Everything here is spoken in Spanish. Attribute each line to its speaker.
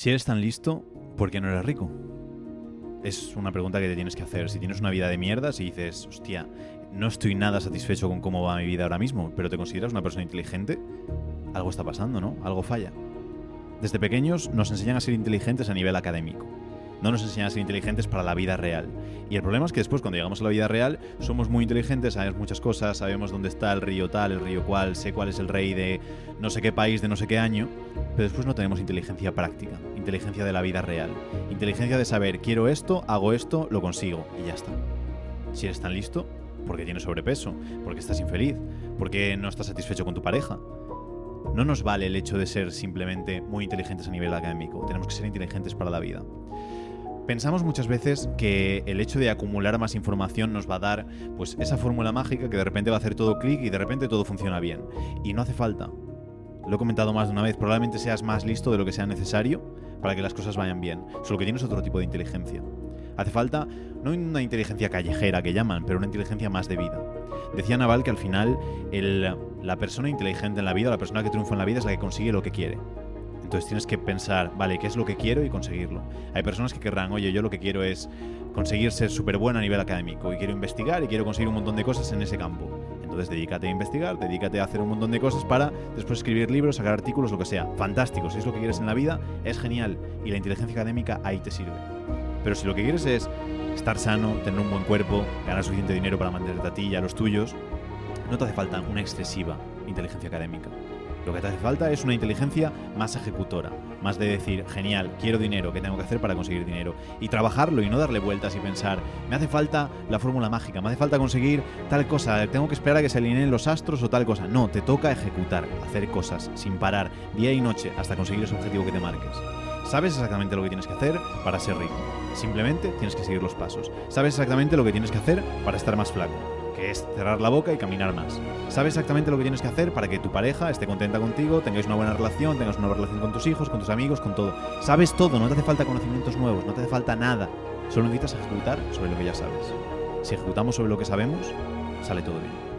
Speaker 1: Si eres tan listo, ¿por qué no eres rico? Es una pregunta que te tienes que hacer. Si tienes una vida de mierda, si dices, hostia, no estoy nada satisfecho con cómo va mi vida ahora mismo, pero te consideras una persona inteligente, algo está pasando, ¿no? Algo falla. Desde pequeños nos enseñan a ser inteligentes a nivel académico no nos enseñan a ser inteligentes para la vida real. Y el problema es que después, cuando llegamos a la vida real, somos muy inteligentes, sabemos muchas cosas, sabemos dónde está el río tal, el río cual, sé cuál es el rey de no sé qué país, de no sé qué año, pero después no tenemos inteligencia práctica, inteligencia de la vida real, inteligencia de saber, quiero esto, hago esto, lo consigo, y ya está. Si eres tan listo, porque tienes sobrepeso, porque estás infeliz, porque no estás satisfecho con tu pareja, no nos vale el hecho de ser simplemente muy inteligentes a nivel académico, tenemos que ser inteligentes para la vida. Pensamos muchas veces que el hecho de acumular más información nos va a dar pues esa fórmula mágica que de repente va a hacer todo clic y de repente todo funciona bien. Y no hace falta. Lo he comentado más de una vez, probablemente seas más listo de lo que sea necesario para que las cosas vayan bien, solo que tienes otro tipo de inteligencia. Hace falta no una inteligencia callejera que llaman, pero una inteligencia más de vida. Decía Naval que al final la persona inteligente en la vida, la persona que triunfa en la vida es la que consigue lo que quiere. Entonces tienes que pensar, vale, ¿qué es lo que quiero y conseguirlo? Hay personas que querrán, oye, yo lo que quiero es conseguir ser súper bueno a nivel académico y quiero investigar y quiero conseguir un montón de cosas en ese campo. Entonces dedícate a investigar, dedícate a hacer un montón de cosas para después escribir libros, sacar artículos, lo que sea. Fantástico, si es lo que quieres en la vida, es genial y la inteligencia académica ahí te sirve. Pero si lo que quieres es estar sano, tener un buen cuerpo, ganar suficiente dinero para mantenerte a ti y a los tuyos, no te hace falta una excesiva inteligencia académica. Lo que te hace falta es una inteligencia más ejecutora, más de decir, genial, quiero dinero, ¿qué tengo que hacer para conseguir dinero? Y trabajarlo y no darle vueltas y pensar, me hace falta la fórmula mágica, me hace falta conseguir tal cosa, tengo que esperar a que se alineen los astros o tal cosa. No, te toca ejecutar, hacer cosas sin parar, día y noche, hasta conseguir ese objetivo que te marques. Sabes exactamente lo que tienes que hacer para ser rico. Simplemente tienes que seguir los pasos. Sabes exactamente lo que tienes que hacer para estar más flaco es cerrar la boca y caminar más. Sabes exactamente lo que tienes que hacer para que tu pareja esté contenta contigo, tengáis una buena relación, tengas una buena relación con tus hijos, con tus amigos, con todo. Sabes todo, no te hace falta conocimientos nuevos, no te hace falta nada. Solo necesitas ejecutar sobre lo que ya sabes. Si ejecutamos sobre lo que sabemos, sale todo bien.